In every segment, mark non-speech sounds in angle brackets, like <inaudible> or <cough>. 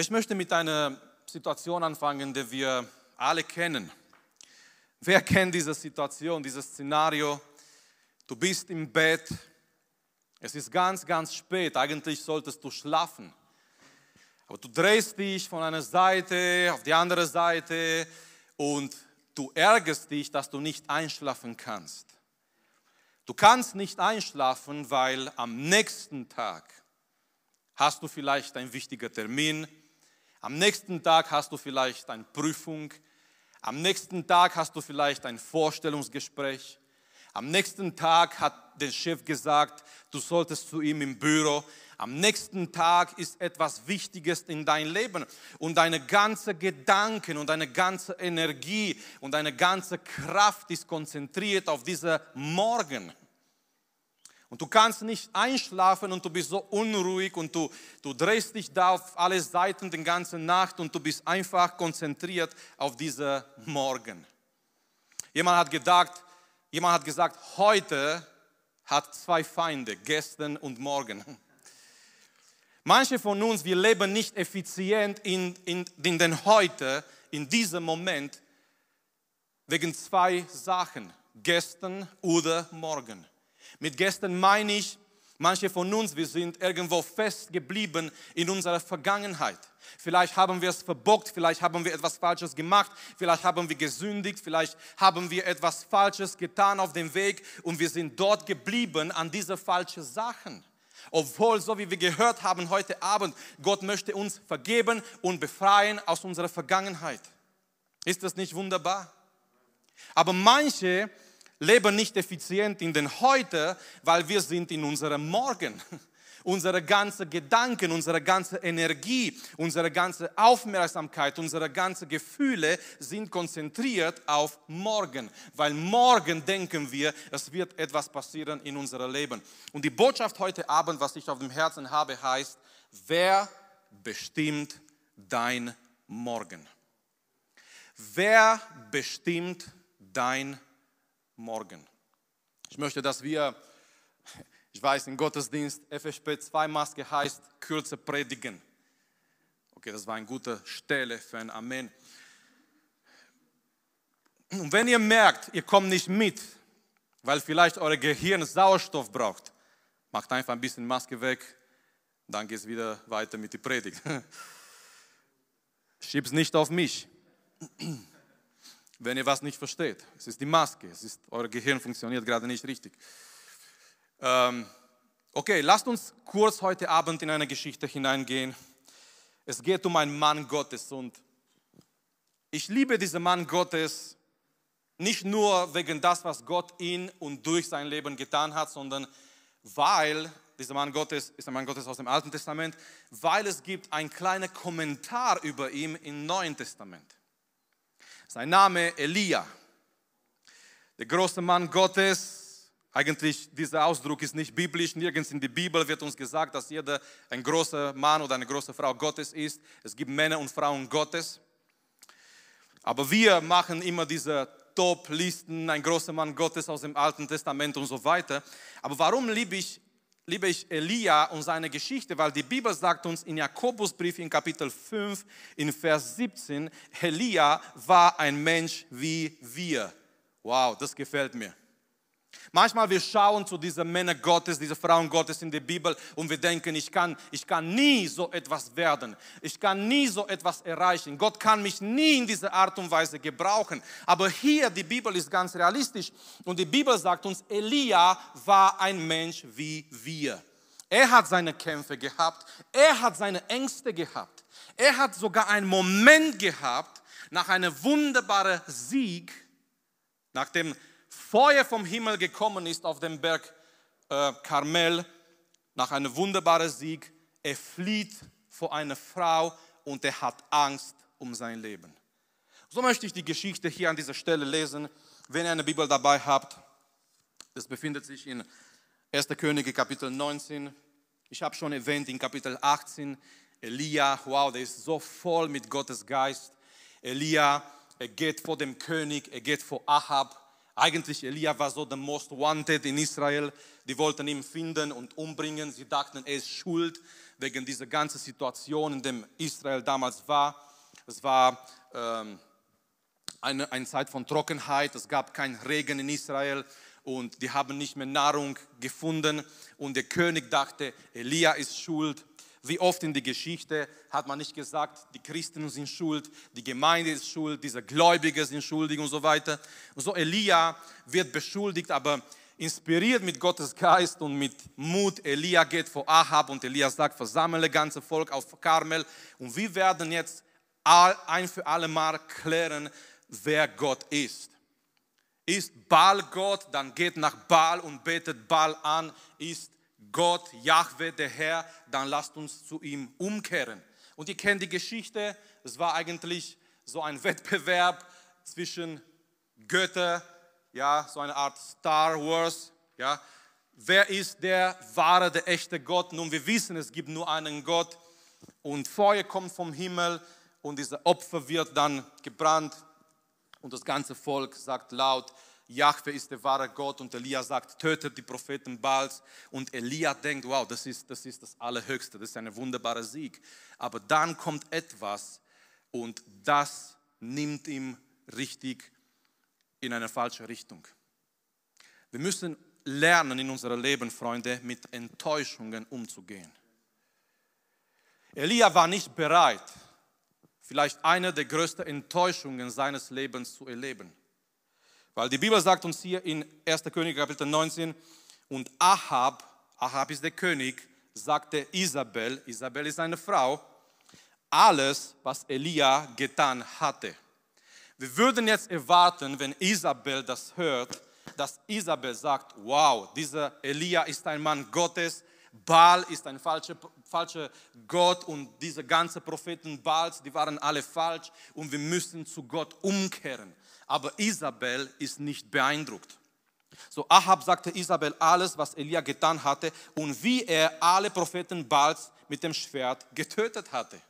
Aber ich möchte mit einer Situation anfangen, die wir alle kennen. Wer kennt diese Situation, dieses Szenario? Du bist im Bett, es ist ganz, ganz spät, eigentlich solltest du schlafen. Aber du drehst dich von einer Seite auf die andere Seite und du ärgerst dich, dass du nicht einschlafen kannst. Du kannst nicht einschlafen, weil am nächsten Tag hast du vielleicht einen wichtigen Termin, am nächsten Tag hast du vielleicht eine Prüfung, am nächsten Tag hast du vielleicht ein Vorstellungsgespräch, am nächsten Tag hat der Chef gesagt, du solltest zu ihm im Büro. Am nächsten Tag ist etwas Wichtiges in dein Leben und deine ganze Gedanken und deine ganze Energie und deine ganze Kraft ist konzentriert auf diesen Morgen. Und du kannst nicht einschlafen und du bist so unruhig und du, du drehst dich da auf alle Seiten die ganze Nacht und du bist einfach konzentriert auf diesen Morgen. Jemand hat gedacht, Jemand hat gesagt, heute hat zwei Feinde, gestern und morgen. Manche von uns, wir leben nicht effizient in, in, in den Heute, in diesem Moment, wegen zwei Sachen, gestern oder morgen. Mit gestern meine ich, Manche von uns, wir sind irgendwo festgeblieben in unserer Vergangenheit. Vielleicht haben wir es verbockt, vielleicht haben wir etwas Falsches gemacht, vielleicht haben wir gesündigt, vielleicht haben wir etwas Falsches getan auf dem Weg und wir sind dort geblieben an diese falschen Sachen. Obwohl, so wie wir gehört haben heute Abend, Gott möchte uns vergeben und befreien aus unserer Vergangenheit. Ist das nicht wunderbar? Aber manche leben nicht effizient in den Heute, weil wir sind in unserem Morgen. <laughs> Unsere ganze Gedanken, unsere ganze Energie, unsere ganze Aufmerksamkeit, unsere ganze Gefühle sind konzentriert auf morgen, weil morgen denken wir, es wird etwas passieren in unserem Leben. Und die Botschaft heute Abend, was ich auf dem Herzen habe, heißt, wer bestimmt dein Morgen? Wer bestimmt dein Morgen? Morgen. Ich möchte, dass wir, <laughs> ich weiß, im Gottesdienst FSP 2 Maske heißt kürzer predigen. Okay, das war eine gute Stelle für ein Amen. Und wenn ihr merkt, ihr kommt nicht mit, weil vielleicht euer Gehirn Sauerstoff braucht, macht einfach ein bisschen Maske weg, dann geht es wieder weiter mit der Predigt. <laughs> Schieb's nicht auf mich <clears throat> wenn ihr was nicht versteht. Es ist die Maske, es ist, euer Gehirn funktioniert gerade nicht richtig. Ähm, okay, lasst uns kurz heute Abend in eine Geschichte hineingehen. Es geht um einen Mann Gottes und ich liebe diesen Mann Gottes nicht nur wegen das, was Gott in und durch sein Leben getan hat, sondern weil dieser Mann Gottes ist ein Mann Gottes aus dem Alten Testament, weil es gibt einen kleinen Kommentar über ihn im Neuen Testament. Sein Name Elia, der große Mann Gottes. Eigentlich dieser Ausdruck ist nicht biblisch. Nirgends in der Bibel wird uns gesagt, dass jeder ein großer Mann oder eine große Frau Gottes ist. Es gibt Männer und Frauen Gottes. Aber wir machen immer diese Top-Listen, ein großer Mann Gottes aus dem Alten Testament und so weiter. Aber warum liebe ich liebe ich Elia und seine Geschichte, weil die Bibel sagt uns in Jakobusbrief in Kapitel 5 in Vers 17, Elia war ein Mensch wie wir. Wow, das gefällt mir. Manchmal wir schauen zu diesen Männern Gottes, diese Frauen Gottes in der Bibel und wir denken, ich kann, ich kann nie so etwas werden. Ich kann nie so etwas erreichen. Gott kann mich nie in dieser Art und Weise gebrauchen. Aber hier, die Bibel ist ganz realistisch und die Bibel sagt uns, Elia war ein Mensch wie wir. Er hat seine Kämpfe gehabt. Er hat seine Ängste gehabt. Er hat sogar einen Moment gehabt, nach einem wunderbaren Sieg, nach dem Feuer vom Himmel gekommen ist auf dem Berg äh, Karmel, nach einem wunderbaren Sieg, er flieht vor einer Frau und er hat Angst um sein Leben. So möchte ich die Geschichte hier an dieser Stelle lesen. Wenn ihr eine Bibel dabei habt, das befindet sich in 1. Könige Kapitel 19. Ich habe schon erwähnt in Kapitel 18, Elia, wow, der ist so voll mit Gottes Geist. Elia, er geht vor dem König, er geht vor Ahab eigentlich Elia war so der most wanted in Israel. Die wollten ihn finden und umbringen. Sie dachten, er ist schuld, wegen dieser ganzen Situation, in der Israel damals war. Es war ähm, eine, eine Zeit von Trockenheit, es gab keinen Regen in Israel und die haben nicht mehr Nahrung gefunden und der König dachte, Elia ist schuld. Wie oft in der Geschichte hat man nicht gesagt, die Christen sind schuld, die Gemeinde ist schuld, diese Gläubige sind schuldig und so weiter. Und so Elia wird beschuldigt, aber inspiriert mit Gottes Geist und mit Mut, Elia geht vor Ahab und Elia sagt, versammle ganze Volk auf Karmel und wir werden jetzt ein für alle Mal klären, wer Gott ist. Ist Baal Gott, dann geht nach Baal und betet Baal an. Ist Gott, Yahweh, der Herr, dann lasst uns zu ihm umkehren. Und ihr kennt die Geschichte, es war eigentlich so ein Wettbewerb zwischen Göttern, ja, so eine Art Star Wars, ja. Wer ist der wahre, der echte Gott? Nun, wir wissen, es gibt nur einen Gott und Feuer kommt vom Himmel und dieser Opfer wird dann gebrannt und das ganze Volk sagt laut, Jahwe ist der wahre Gott und Elia sagt, tötet die Propheten Baals. Und Elia denkt, wow, das ist, das ist das Allerhöchste, das ist ein wunderbarer Sieg. Aber dann kommt etwas und das nimmt ihm richtig in eine falsche Richtung. Wir müssen lernen in unserem Leben, Freunde, mit Enttäuschungen umzugehen. Elia war nicht bereit, vielleicht eine der größten Enttäuschungen seines Lebens zu erleben. Weil die Bibel sagt uns hier in 1. König Kapitel 19, und Ahab, Ahab ist der König, sagte Isabel, Isabel ist eine Frau, alles, was Elia getan hatte. Wir würden jetzt erwarten, wenn Isabel das hört, dass Isabel sagt, wow, dieser Elia ist ein Mann Gottes, Baal ist ein falscher, falscher Gott und diese ganzen Propheten Baals, die waren alle falsch und wir müssen zu Gott umkehren. Aber Isabel ist nicht beeindruckt. So Ahab sagte Isabel alles, was Elia getan hatte und wie er alle Propheten Baals mit dem Schwert getötet hatte.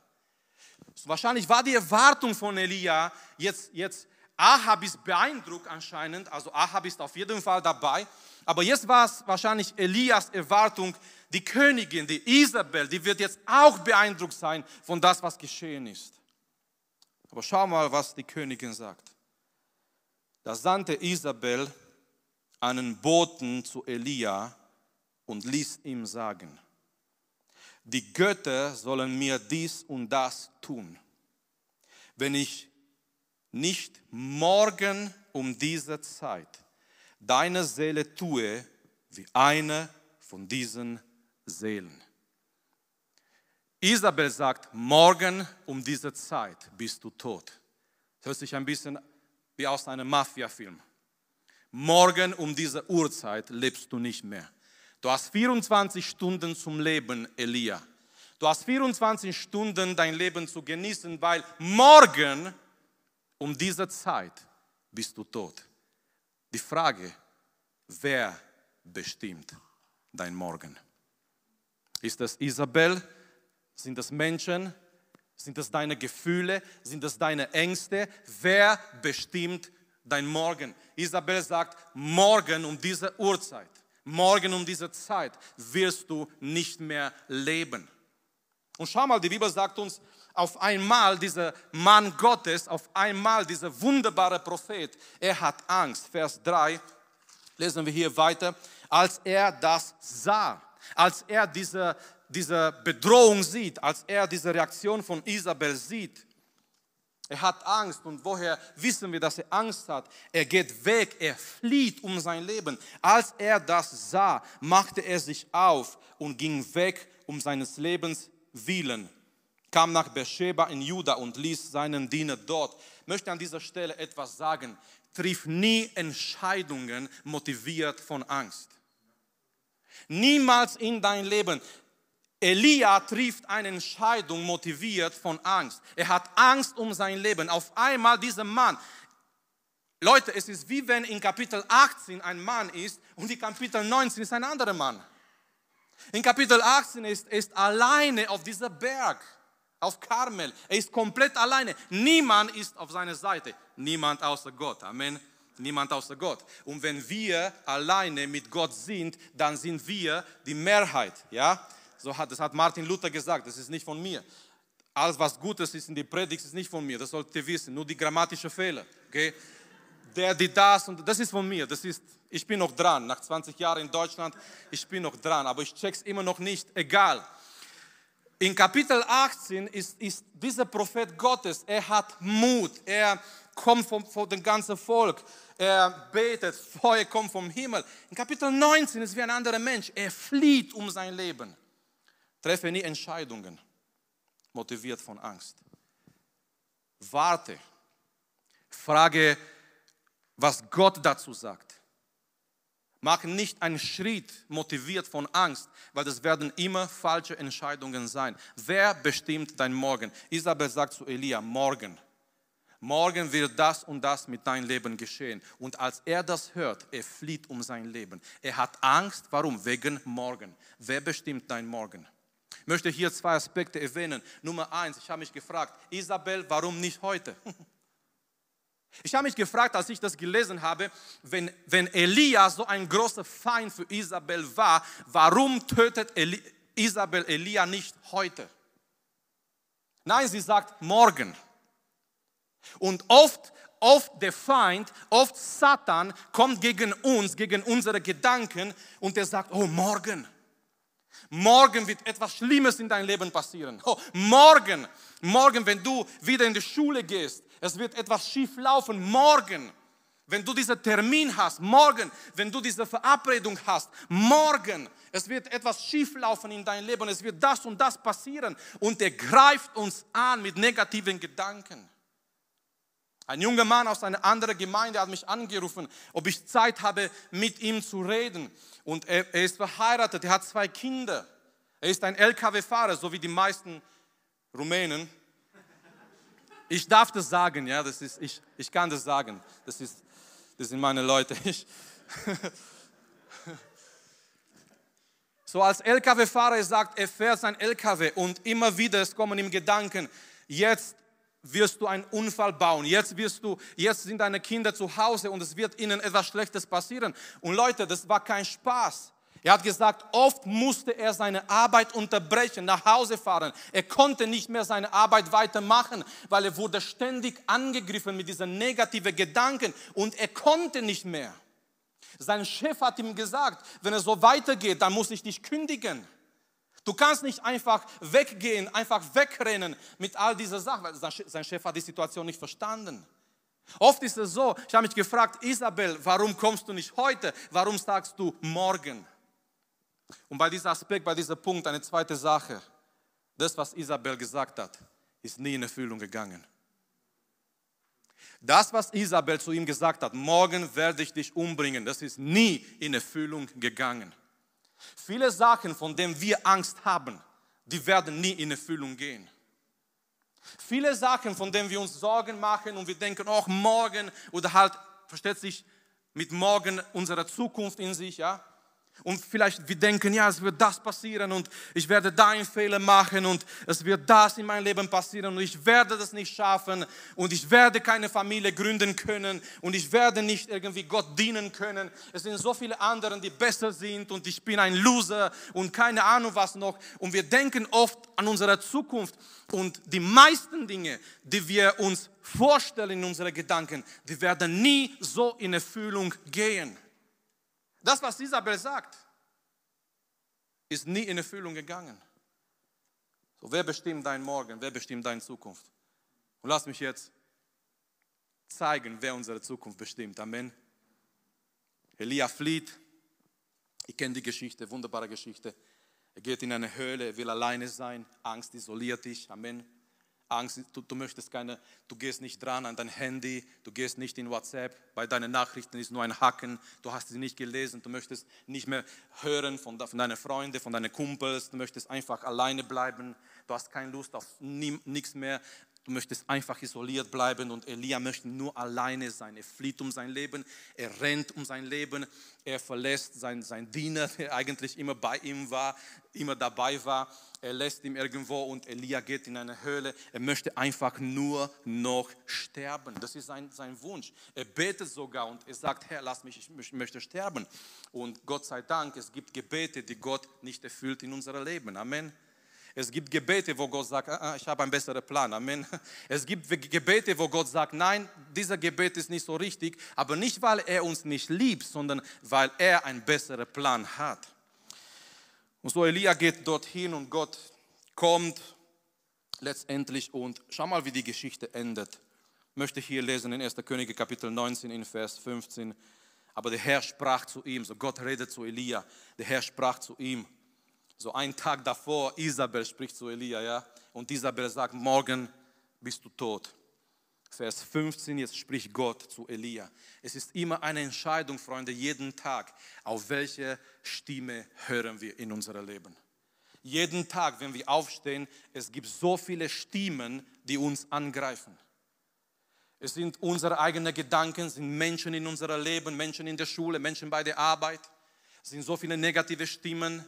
So wahrscheinlich war die Erwartung von Elia jetzt, jetzt Ahab ist beeindruckt anscheinend, also Ahab ist auf jeden Fall dabei, aber jetzt war es wahrscheinlich Elias Erwartung, die Königin, die Isabel, die wird jetzt auch beeindruckt sein von das, was geschehen ist. Aber schau mal, was die Königin sagt. Da sandte Isabel einen Boten zu Elia und ließ ihm sagen, die Götter sollen mir dies und das tun, wenn ich nicht morgen um diese Zeit deine Seele tue wie eine von diesen Seelen. Isabel sagt, morgen um diese Zeit bist du tot. Das hört sich ein bisschen wie aus einem Mafia-Film. Morgen um diese Uhrzeit lebst du nicht mehr. Du hast 24 Stunden zum Leben, Elia. Du hast 24 Stunden dein Leben zu genießen, weil morgen um diese Zeit bist du tot. Die Frage, wer bestimmt dein Morgen? Ist das Isabel? Sind das Menschen? Sind das deine Gefühle? Sind das deine Ängste? Wer bestimmt dein Morgen? Isabel sagt, morgen um diese Uhrzeit, morgen um diese Zeit wirst du nicht mehr leben. Und schau mal, die Bibel sagt uns, auf einmal dieser Mann Gottes, auf einmal dieser wunderbare Prophet, er hat Angst. Vers 3, lesen wir hier weiter, als er das sah, als er diese diese Bedrohung sieht, als er diese Reaktion von Isabel sieht, er hat Angst und woher wissen wir, dass er Angst hat? Er geht weg, er flieht um sein Leben. Als er das sah, machte er sich auf und ging weg um seines Lebens willen, kam nach Beersheba in Juda und ließ seinen Diener dort. Ich möchte an dieser Stelle etwas sagen. Triff nie Entscheidungen motiviert von Angst. Niemals in dein Leben. Elia trifft eine Entscheidung motiviert von Angst. Er hat Angst um sein Leben. Auf einmal dieser Mann. Leute, es ist wie wenn in Kapitel 18 ein Mann ist und in Kapitel 19 ist ein anderer Mann. In Kapitel 18 ist er alleine auf dieser Berg, auf Karmel. Er ist komplett alleine. Niemand ist auf seiner Seite. Niemand außer Gott. Amen. Niemand außer Gott. Und wenn wir alleine mit Gott sind, dann sind wir die Mehrheit. Ja? So hat, das hat Martin Luther gesagt, das ist nicht von mir. Alles, was Gutes ist in die Predigt, ist nicht von mir. Das solltet ihr wissen. Nur die grammatischen Fehler. Okay? Der, die das und das ist von mir. Das ist, ich bin noch dran. Nach 20 Jahren in Deutschland, ich bin noch dran. Aber ich check's immer noch nicht. Egal. In Kapitel 18 ist, ist dieser Prophet Gottes. Er hat Mut. Er kommt vom, von dem ganzen Volk. Er betet. Feuer kommt vom Himmel. In Kapitel 19 ist wie ein anderer Mensch. Er flieht um sein Leben. Treffe nie Entscheidungen motiviert von Angst. Warte. Frage, was Gott dazu sagt. Mach nicht einen Schritt motiviert von Angst, weil das werden immer falsche Entscheidungen sein. Wer bestimmt dein Morgen? Isabel sagt zu Elia, morgen. Morgen wird das und das mit deinem Leben geschehen. Und als er das hört, er flieht um sein Leben. Er hat Angst. Warum? Wegen morgen. Wer bestimmt dein Morgen? Ich möchte hier zwei Aspekte erwähnen. Nummer eins, ich habe mich gefragt, Isabel, warum nicht heute? <laughs> Ich habe mich gefragt, als ich das gelesen habe, wenn, wenn Elia so ein großer Feind für Isabel war, warum tötet Eli, Isabel Elia nicht heute? Nein, sie sagt morgen. Und oft, oft der Feind, oft Satan kommt gegen uns, gegen unsere Gedanken und er sagt, oh morgen. Morgen wird etwas Schlimmes in dein Leben passieren. Oh, morgen, morgen, wenn du wieder in die Schule gehst, es wird etwas schief laufen. Morgen, wenn du diesen Termin hast, morgen, wenn du diese Verabredung hast, morgen, es wird etwas schief laufen in dein Leben, es wird das und das passieren und er greift uns an mit negativen Gedanken. Ein junger Mann aus einer anderen Gemeinde hat mich angerufen, ob ich Zeit habe, mit ihm zu reden. Und er, er ist verheiratet, er hat zwei Kinder. Er ist ein LKW-Fahrer, so wie die meisten Rumänen. Ich darf das sagen, ja, das ist, ich, ich kann das sagen. Das, ist, das sind meine Leute. <laughs> Ich, so als LKW-Fahrer sagt, er fährt sein LKW und immer wieder es kommen ihm Gedanken, jetzt wirst du einen Unfall bauen. Jetzt wirst du, jetzt sind deine Kinder zu Hause und es wird ihnen etwas Schlechtes passieren. Und Leute, das war kein Spaß. Er hat gesagt, oft musste er seine Arbeit unterbrechen, nach Hause fahren. Er konnte nicht mehr seine Arbeit weitermachen, weil er wurde ständig angegriffen mit diesen negativen Gedanken und er konnte nicht mehr. Sein Chef hat ihm gesagt, wenn es so weitergeht, dann muss ich dich kündigen. Du kannst nicht einfach weggehen, einfach wegrennen mit all dieser Sachen, weil sein Chef hat die Situation nicht verstanden. Oft ist es so, ich habe mich gefragt, Isabel, warum kommst du nicht heute? Warum sagst du morgen? Und bei diesem Aspekt, bei diesem Punkt eine zweite Sache. Das, was Isabel gesagt hat, ist nie in Erfüllung gegangen. Das, was Isabel zu ihm gesagt hat, morgen werde ich dich umbringen, das ist nie in Erfüllung gegangen. Viele Sachen, von denen wir Angst haben, die werden nie in Erfüllung gehen. Viele Sachen, von denen wir uns Sorgen machen und wir denken, oh, morgen oder halt, versteht sich, mit morgen unsere Zukunft in sich, ja, und vielleicht wir denken, ja, es wird das passieren und ich werde da einen Fehler machen und es wird das in meinem Leben passieren und ich werde das nicht schaffen und ich werde keine Familie gründen können und ich werde nicht irgendwie Gott dienen können. Es sind so viele andere, die besser sind und ich bin ein Loser und keine Ahnung was noch. Und wir denken oft an unsere Zukunft und die meisten Dinge, die wir uns vorstellen in unseren Gedanken, die werden nie so in Erfüllung gehen. Das, was Isabel sagt, ist nie in Erfüllung gegangen. So, wer bestimmt dein Morgen? Wer bestimmt deine Zukunft? Und lass mich jetzt zeigen, wer unsere Zukunft bestimmt. Amen. Elia flieht. Ich kenne die Geschichte, wunderbare Geschichte. Er geht in eine Höhle, will alleine sein. Angst isoliert dich. Amen. Angst, du, du, möchtest keine, du gehst nicht dran an dein Handy, du gehst nicht in WhatsApp, bei deinen Nachrichten ist nur ein Hacken, du hast sie nicht gelesen, du möchtest nicht mehr hören von, von deinen Freunden, von deinen Kumpels, du möchtest einfach alleine bleiben, du hast keine Lust auf nichts mehr. Du möchtest einfach isoliert bleiben und Elia möchte nur alleine sein. Er flieht um sein Leben, er rennt um sein Leben, er verlässt seinen sein Diener, der eigentlich immer bei ihm war, immer dabei war. Er lässt ihn irgendwo und Elia geht in eine Höhle. Er möchte einfach nur noch sterben. Das ist sein, sein Wunsch. Er betet sogar und er sagt, Herr, lass mich, ich möchte sterben. Und Gott sei Dank, es gibt Gebete, die Gott nicht erfüllt in unserem Leben. Amen. Es gibt Gebete, wo Gott sagt, ah, ah, ich habe einen besseren Plan. Amen. <laughs> Es gibt Gebete, wo Gott sagt, nein, dieser Gebet ist nicht so richtig, aber nicht, weil er uns nicht liebt, sondern weil er einen besseren Plan hat. Und so Elia geht dorthin und Gott kommt letztendlich und schau mal, wie die Geschichte endet. Ich möchte hier lesen in 1. Könige Kapitel 19 in Vers 15. Aber der Herr sprach zu ihm, so Gott redet zu Elia, der Herr sprach zu ihm, so einen Tag davor, Isabel spricht zu Elia, ja, und Isabel sagt, morgen bist du tot. Vers 15, jetzt spricht Gott zu Elia. Es ist immer eine Entscheidung, Freunde, jeden Tag, auf welche Stimme hören wir in unserem Leben. Jeden Tag, wenn wir aufstehen, es gibt so viele Stimmen, die uns angreifen. Es sind unsere eigenen Gedanken, es sind Menschen in unserem Leben, Menschen in der Schule, Menschen bei der Arbeit. Es sind so viele negative Stimmen,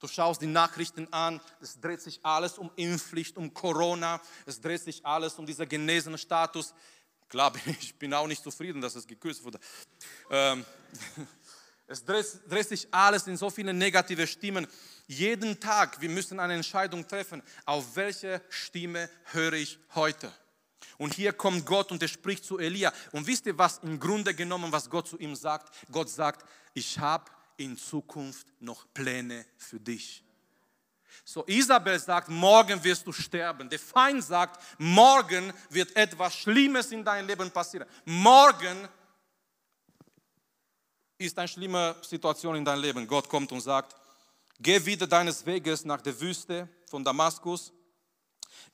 Du schaust die Nachrichten an, es dreht sich alles um Impfpflicht, um Corona, es dreht sich alles um diesen genesenen Status. Klar, <laughs> ich bin auch nicht zufrieden, dass es gekürzt wurde. Ähm, <laughs> es dreht, dreht sich alles in so viele negative Stimmen. Jeden Tag, wir müssen eine Entscheidung treffen, auf welche Stimme höre ich heute. Und hier kommt Gott und er spricht zu Elia. Und wisst ihr, was im Grunde genommen, was Gott zu ihm sagt? Gott sagt, ich habe in Zukunft noch Pläne für dich. So, Isabel sagt, morgen wirst du sterben. Der Feind sagt, morgen wird etwas Schlimmes in deinem Leben passieren. Morgen ist eine schlimme Situation in deinem Leben. Gott kommt und sagt, geh wieder deines Weges nach der Wüste von Damaskus.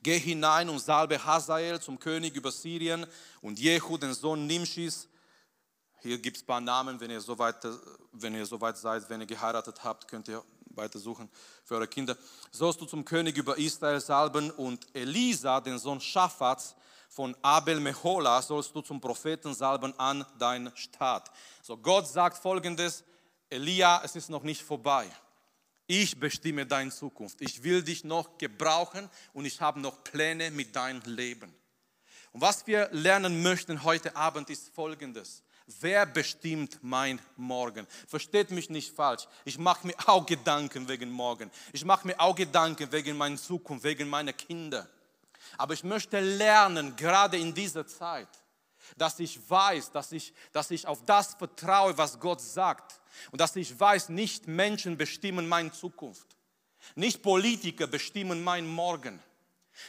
Geh hinein und salbe Hazael zum König über Syrien und Jehu, den Sohn Nimschis, hier gibt es ein paar Namen, wenn ihr, soweit, wenn ihr soweit seid, wenn ihr geheiratet habt, könnt ihr weiter suchen für eure Kinder. Sollst du zum König über Israel salben und Elisa, den Sohn Schaffats von Abel Mehola, sollst du zum Propheten salben an dein Staat. So Gott sagt folgendes, Elia, es ist noch nicht vorbei. Ich bestimme deine Zukunft. Ich will dich noch gebrauchen und ich habe noch Pläne mit deinem Leben. Und was wir lernen möchten heute Abend ist folgendes. Wer bestimmt mein Morgen? Versteht mich nicht falsch. Ich mache mir auch Gedanken wegen morgen. Ich mache mir auch Gedanken wegen meiner Zukunft, wegen meiner Kinder. Aber ich möchte lernen, gerade in dieser Zeit, dass ich weiß, dass ich, dass ich auf das vertraue, was Gott sagt. Und dass ich weiß, nicht Menschen bestimmen meine Zukunft. Nicht Politiker bestimmen mein Morgen.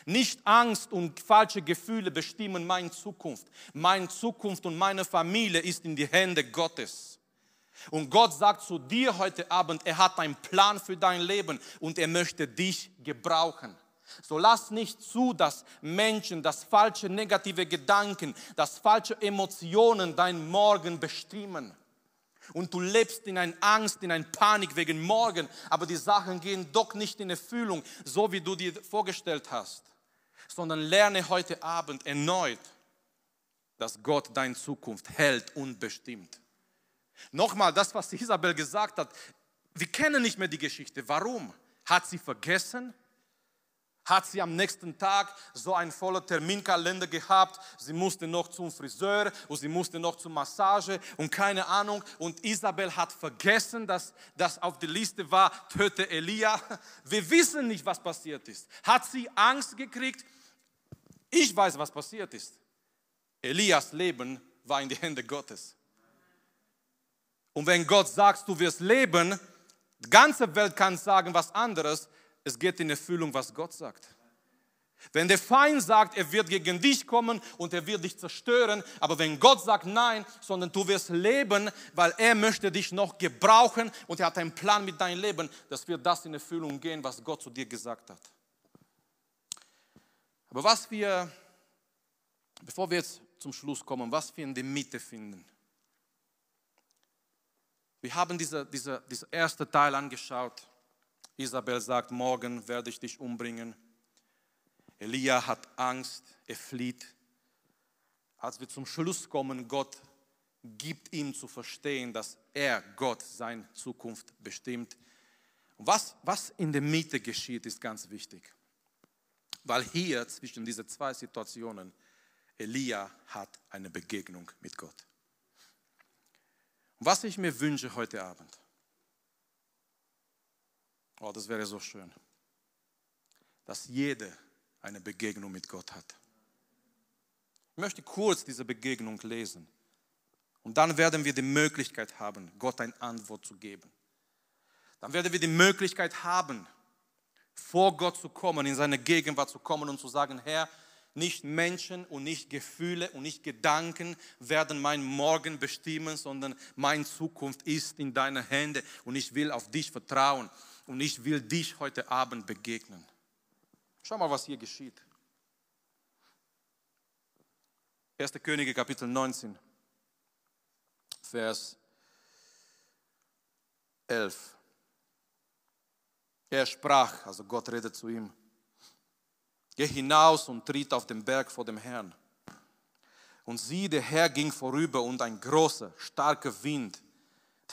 Nicht Angst und falsche Gefühle bestimmen meine Zukunft. Meine Zukunft und meine Familie ist in die Hände Gottes. Und Gott sagt zu dir heute Abend, er hat einen Plan für dein Leben und er möchte dich gebrauchen. So lass nicht zu, dass Menschen, dass falsche negative Gedanken, dass falsche Emotionen dein Morgen bestimmen und du lebst in einer Angst, in einer Panik wegen morgen, aber die Sachen gehen doch nicht in Erfüllung, so wie du dir vorgestellt hast, sondern lerne heute Abend erneut, dass Gott deine Zukunft hält und bestimmt. Nochmal, das, was Isabel gesagt hat, wir kennen nicht mehr die Geschichte. Warum? Hat sie vergessen? Hat sie am nächsten Tag so einen vollen Terminkalender gehabt. Sie musste noch zum Friseur und sie musste noch zur Massage und keine Ahnung. Und Isabel hat vergessen, dass das auf der Liste war, töte Elia. <laughs> Wir wissen nicht, was passiert ist. Hat sie Angst gekriegt? Ich weiß, was passiert ist. Elias Leben war in die Hände Gottes. Und wenn Gott sagt, du wirst leben, die ganze Welt kann sagen was anderes, es geht in Erfüllung, was Gott sagt. Wenn der Feind sagt, er wird gegen dich kommen und er wird dich zerstören, aber wenn Gott sagt nein, sondern du wirst leben, weil er möchte dich noch gebrauchen und er hat einen Plan mit deinem Leben, dass wir das in Erfüllung gehen, was Gott zu dir gesagt hat. Aber was wir, bevor wir jetzt zum Schluss kommen, was wir in der Mitte finden. Wir haben diese, diese, diese erste Teil angeschaut Isabel sagt, morgen werde ich dich umbringen. Elia hat Angst, er flieht. Als wir zum Schluss kommen, Gott gibt ihm zu verstehen, dass er, Gott, seine Zukunft bestimmt. Was, was in der Mitte geschieht, ist ganz wichtig. Weil hier zwischen diesen zwei Situationen, Elia hat eine Begegnung mit Gott. Was ich mir wünsche heute Abend, oh, das wäre so schön, dass jeder eine Begegnung mit Gott hat. Ich möchte kurz diese Begegnung lesen. Und dann werden wir die Möglichkeit haben, Gott eine Antwort zu geben. Dann werden wir die Möglichkeit haben, vor Gott zu kommen, in seine Gegenwart zu kommen und zu sagen, Herr, nicht Menschen und nicht Gefühle und nicht Gedanken werden mein Morgen bestimmen, sondern meine Zukunft ist in deinen Händen und ich will auf dich vertrauen und ich will dich heute Abend begegnen. Schau mal, was hier geschieht. 1. Könige Kapitel 19, Vers 11. Er sprach, also Gott redet zu ihm, geh hinaus und tritt auf den Berg vor dem Herrn. Und sieh, der Herr ging vorüber und ein großer, starker Wind,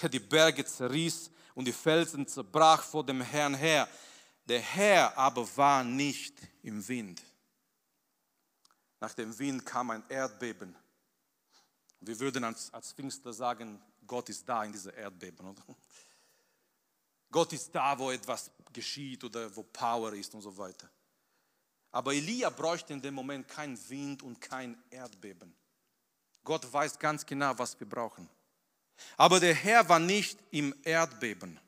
der die Berge zerriss und die Felsen zerbrach vor dem Herrn her. Der Herr aber war nicht im Wind. Nach dem Wind kam ein Erdbeben. Wir würden als, als Pfingster sagen, Gott ist da in dieser Erdbeben. Oder? Gott ist da, wo etwas geschieht oder wo Power ist und so weiter. Aber Elia bräuchte in dem Moment kein Wind und kein Erdbeben. Gott weiß ganz genau, was wir brauchen. Aber der Herr war nicht im Erdbeben.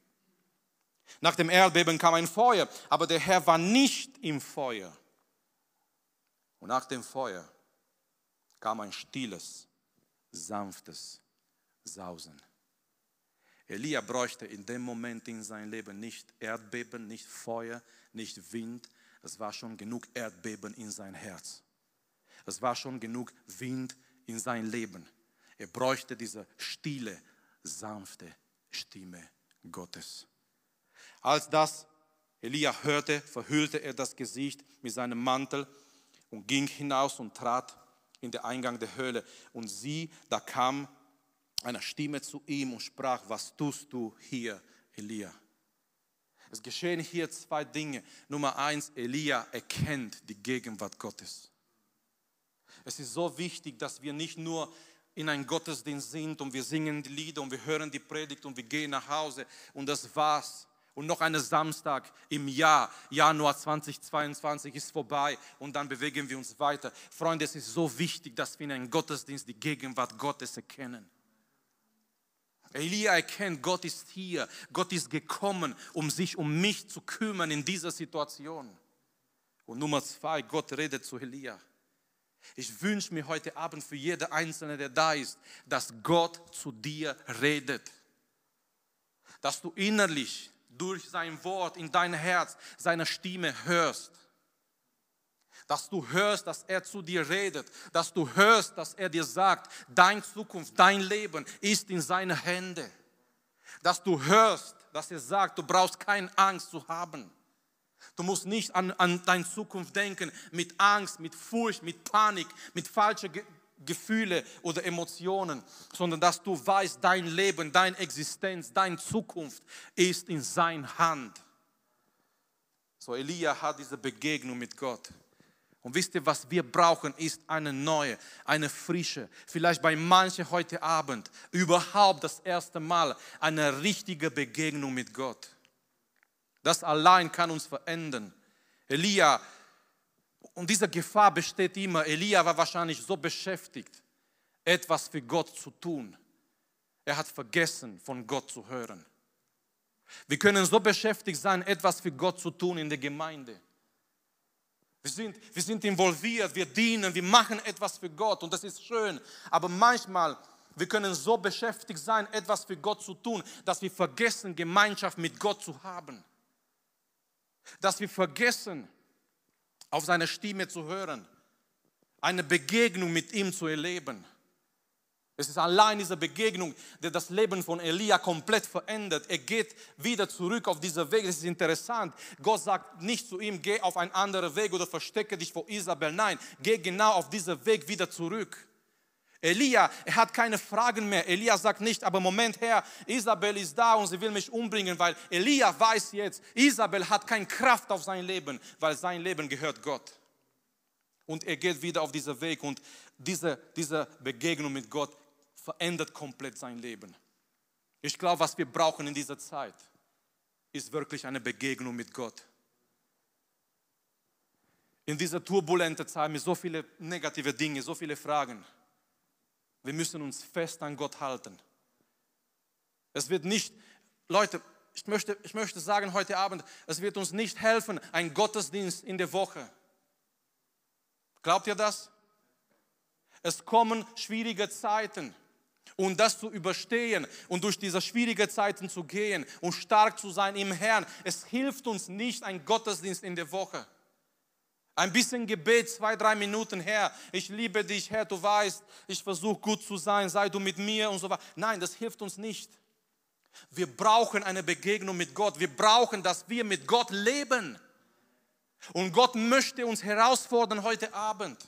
Nach dem Erdbeben kam ein Feuer, aber der Herr war nicht im Feuer. Und nach dem Feuer kam ein stilles, sanftes Sausen. Elia bräuchte in dem Moment in sein Leben nicht Erdbeben, nicht Feuer, nicht Wind. Es war schon genug Erdbeben in sein Herz. Es war schon genug Wind in sein Leben. Er bräuchte diese stille, sanfte Stimme Gottes. Als das Elia hörte, verhüllte er das Gesicht mit seinem Mantel und ging hinaus und trat in den Eingang der Höhle. Und sieh, da kam eine Stimme zu ihm und sprach, was tust du hier, Elia? Es geschehen hier zwei Dinge. Nummer eins, Elia erkennt die Gegenwart Gottes. Es ist so wichtig, dass wir nicht nur in einen Gottesdienst sind und wir singen die Lieder und wir hören die Predigt und wir gehen nach Hause und das war's. Und noch einen Samstag im Jahr, Januar 2022 ist vorbei und dann bewegen wir uns weiter. Freunde, es ist so wichtig, dass wir in einem Gottesdienst die Gegenwart Gottes erkennen. Elia erkennt, Gott ist hier, Gott ist gekommen, um sich um mich zu kümmern in dieser Situation. Und Nummer zwei, Gott redet zu Elia. Ich wünsche mir heute Abend für jeder Einzelne, der da ist, dass Gott zu dir redet. Dass du innerlich durch sein Wort in dein Herz seine Stimme hörst dass du hörst, dass er zu dir redet, dass du hörst, dass er dir sagt, dein Zukunft, dein Leben ist in seine Hände. Dass du hörst, dass er sagt, du brauchst keine Angst zu haben. Du musst nicht an, an deine Zukunft denken mit Angst, mit Furcht, mit Panik, mit falschen Ge Gefühle oder Emotionen, sondern dass du weißt, dein Leben, deine Existenz, deine Zukunft ist in seiner Hand. So Elia hat diese Begegnung mit Gott. Und wisst ihr, was wir brauchen, ist eine neue, eine frische, vielleicht bei manchen heute Abend überhaupt das erste Mal eine richtige Begegnung mit Gott. Das allein kann uns verändern. Elia, und diese Gefahr besteht immer, Elia war wahrscheinlich so beschäftigt, etwas für Gott zu tun. Er hat vergessen, von Gott zu hören. Wir können so beschäftigt sein, etwas für Gott zu tun in der Gemeinde wir sind, wir sind involviert, wir dienen, wir machen etwas für Gott und das ist schön. Aber manchmal, wir können so beschäftigt sein, etwas für Gott zu tun, dass wir vergessen, Gemeinschaft mit Gott zu haben. Dass wir vergessen, auf seine Stimme zu hören, eine Begegnung mit ihm zu erleben. Es ist allein diese Begegnung, der das Leben von Elia komplett verändert. Er geht wieder zurück auf diesen Weg. Das ist interessant. Gott sagt nicht zu ihm, geh auf einen anderen Weg oder verstecke dich vor Isabel. Nein, geh genau auf diesen Weg wieder zurück. Elia, er hat keine Fragen mehr. Elia sagt nicht, aber Moment her, Isabel ist da und sie will mich umbringen, weil Elia weiß jetzt, Isabel hat keine Kraft auf sein Leben, weil sein Leben gehört Gott. Und er geht wieder auf diesen Weg und diese, diese Begegnung mit Gott verändert komplett sein Leben. Ich glaube, was wir brauchen in dieser Zeit, ist wirklich eine Begegnung mit Gott. In dieser turbulenten Zeit mit so vielen negativen Dingen, so viele Fragen. Wir müssen uns fest an Gott halten. Es wird nicht, Leute, ich möchte, ich möchte sagen heute Abend, es wird uns nicht helfen, ein Gottesdienst in der Woche. Glaubt ihr das? Es kommen schwierige Zeiten. Und das zu überstehen und durch diese schwierigen Zeiten zu gehen und stark zu sein im Herrn, es hilft uns nicht ein Gottesdienst in der Woche. Ein bisschen Gebet, zwei, drei Minuten, Herr, ich liebe dich, Herr, du weißt, ich versuche gut zu sein, sei du mit mir und so weiter. Nein, das hilft uns nicht. Wir brauchen eine Begegnung mit Gott. Wir brauchen, dass wir mit Gott leben. Und Gott möchte uns herausfordern heute Abend,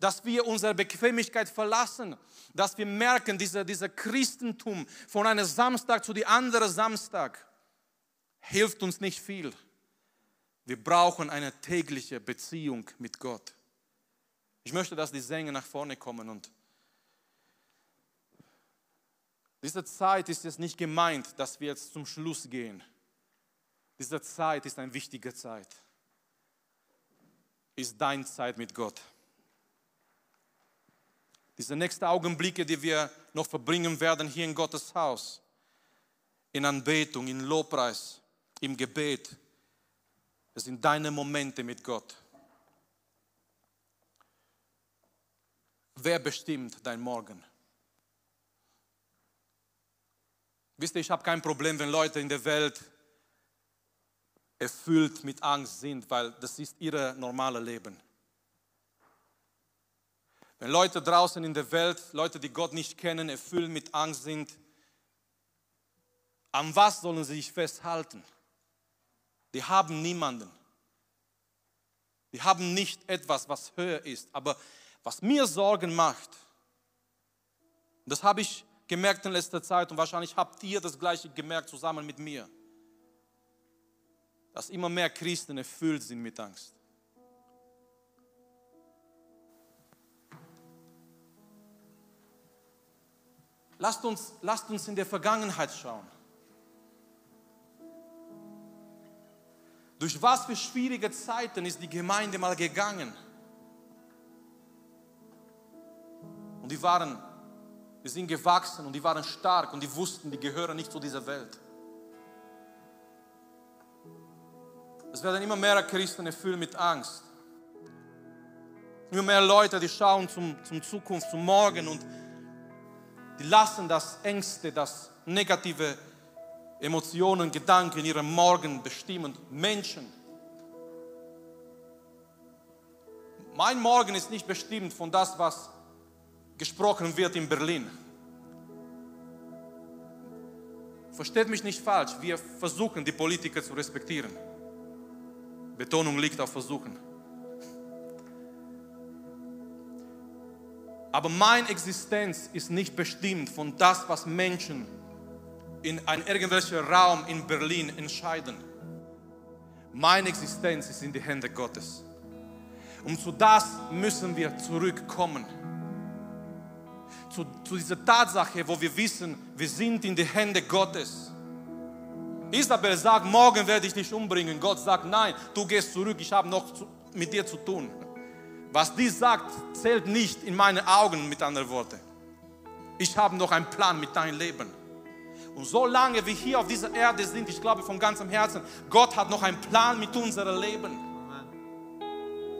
dass wir unsere Bequemlichkeit verlassen, dass wir merken, dieser, dieser Christentum von einem Samstag zu dem anderen Samstag hilft uns nicht viel. Wir brauchen eine tägliche Beziehung mit Gott. Ich möchte, dass die Sänger nach vorne kommen und diese Zeit ist jetzt nicht gemeint, dass wir jetzt zum Schluss gehen. Diese Zeit ist eine wichtige Zeit. Ist deine Zeit mit Gott. Diese nächsten Augenblicke, die wir noch verbringen werden hier in Gottes Haus, in Anbetung, in Lobpreis, im Gebet, das sind deine Momente mit Gott. Wer bestimmt dein Morgen? Wisst ihr, ich habe kein Problem, wenn Leute in der Welt erfüllt mit Angst sind, weil das ist ihr normales Leben. Wenn Leute draußen in der Welt, Leute, die Gott nicht kennen, erfüllt mit Angst sind, an was sollen sie sich festhalten? Die haben niemanden. Die haben nicht etwas, was höher ist. Aber was mir Sorgen macht, das habe ich gemerkt in letzter Zeit und wahrscheinlich habt ihr das gleiche gemerkt zusammen mit mir, dass immer mehr Christen erfüllt sind mit Angst. Lasst uns, lasst uns in der Vergangenheit schauen. Durch was für schwierige Zeiten ist die Gemeinde mal gegangen? Und die waren, die sind gewachsen und die waren stark und die wussten, die gehören nicht zu dieser Welt. Es werden immer mehr Christen erfüllt mit Angst. Immer mehr Leute, die schauen zum, zum Zukunft, zum Morgen und die lassen das Ängste, das Negative Emotionen, Gedanken ihren Morgen bestimmen. Menschen. Mein Morgen ist nicht bestimmt von das, was gesprochen wird in Berlin. Versteht mich nicht falsch, wir versuchen die Politiker zu respektieren. Betonung liegt auf Versuchen. Aber meine Existenz ist nicht bestimmt von das, was Menschen in einem irgendwelchen Raum in Berlin entscheiden. Meine Existenz ist in die Hände Gottes. Und zu das müssen wir zurückkommen. Zu, zu dieser Tatsache, wo wir wissen, wir sind in die Hände Gottes. Isabel sagt, morgen werde ich dich umbringen. Gott sagt, nein, du gehst zurück, ich habe noch zu, mit dir zu tun. Was die sagt, zählt nicht in meinen Augen mit anderen Worten. Ich habe noch einen Plan mit deinem Leben. Und solange wir hier auf dieser Erde sind, ich glaube von ganzem Herzen, Gott hat noch einen Plan mit unserem Leben.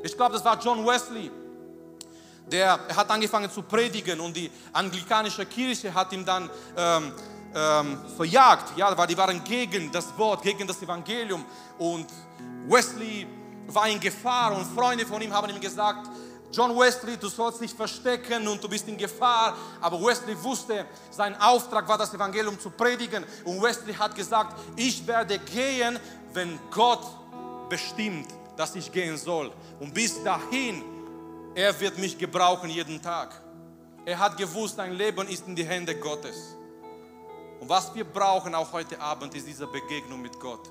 Ich glaube, das war John Wesley. Der hat angefangen zu predigen und die anglikanische Kirche hat ihn dann ähm, ähm, verjagt, ja, weil die waren gegen das Wort, gegen das Evangelium. Und Wesley war in Gefahr und Freunde von ihm haben ihm gesagt, John Wesley, du sollst dich verstecken und du bist in Gefahr. Aber Wesley wusste, sein Auftrag war, das Evangelium zu predigen. Und Wesley hat gesagt, ich werde gehen, wenn Gott bestimmt, dass ich gehen soll. Und bis dahin, er wird mich gebrauchen jeden Tag. Er hat gewusst, dein Leben ist in die Hände Gottes. Und was wir brauchen auch heute Abend, ist diese Begegnung mit Gott.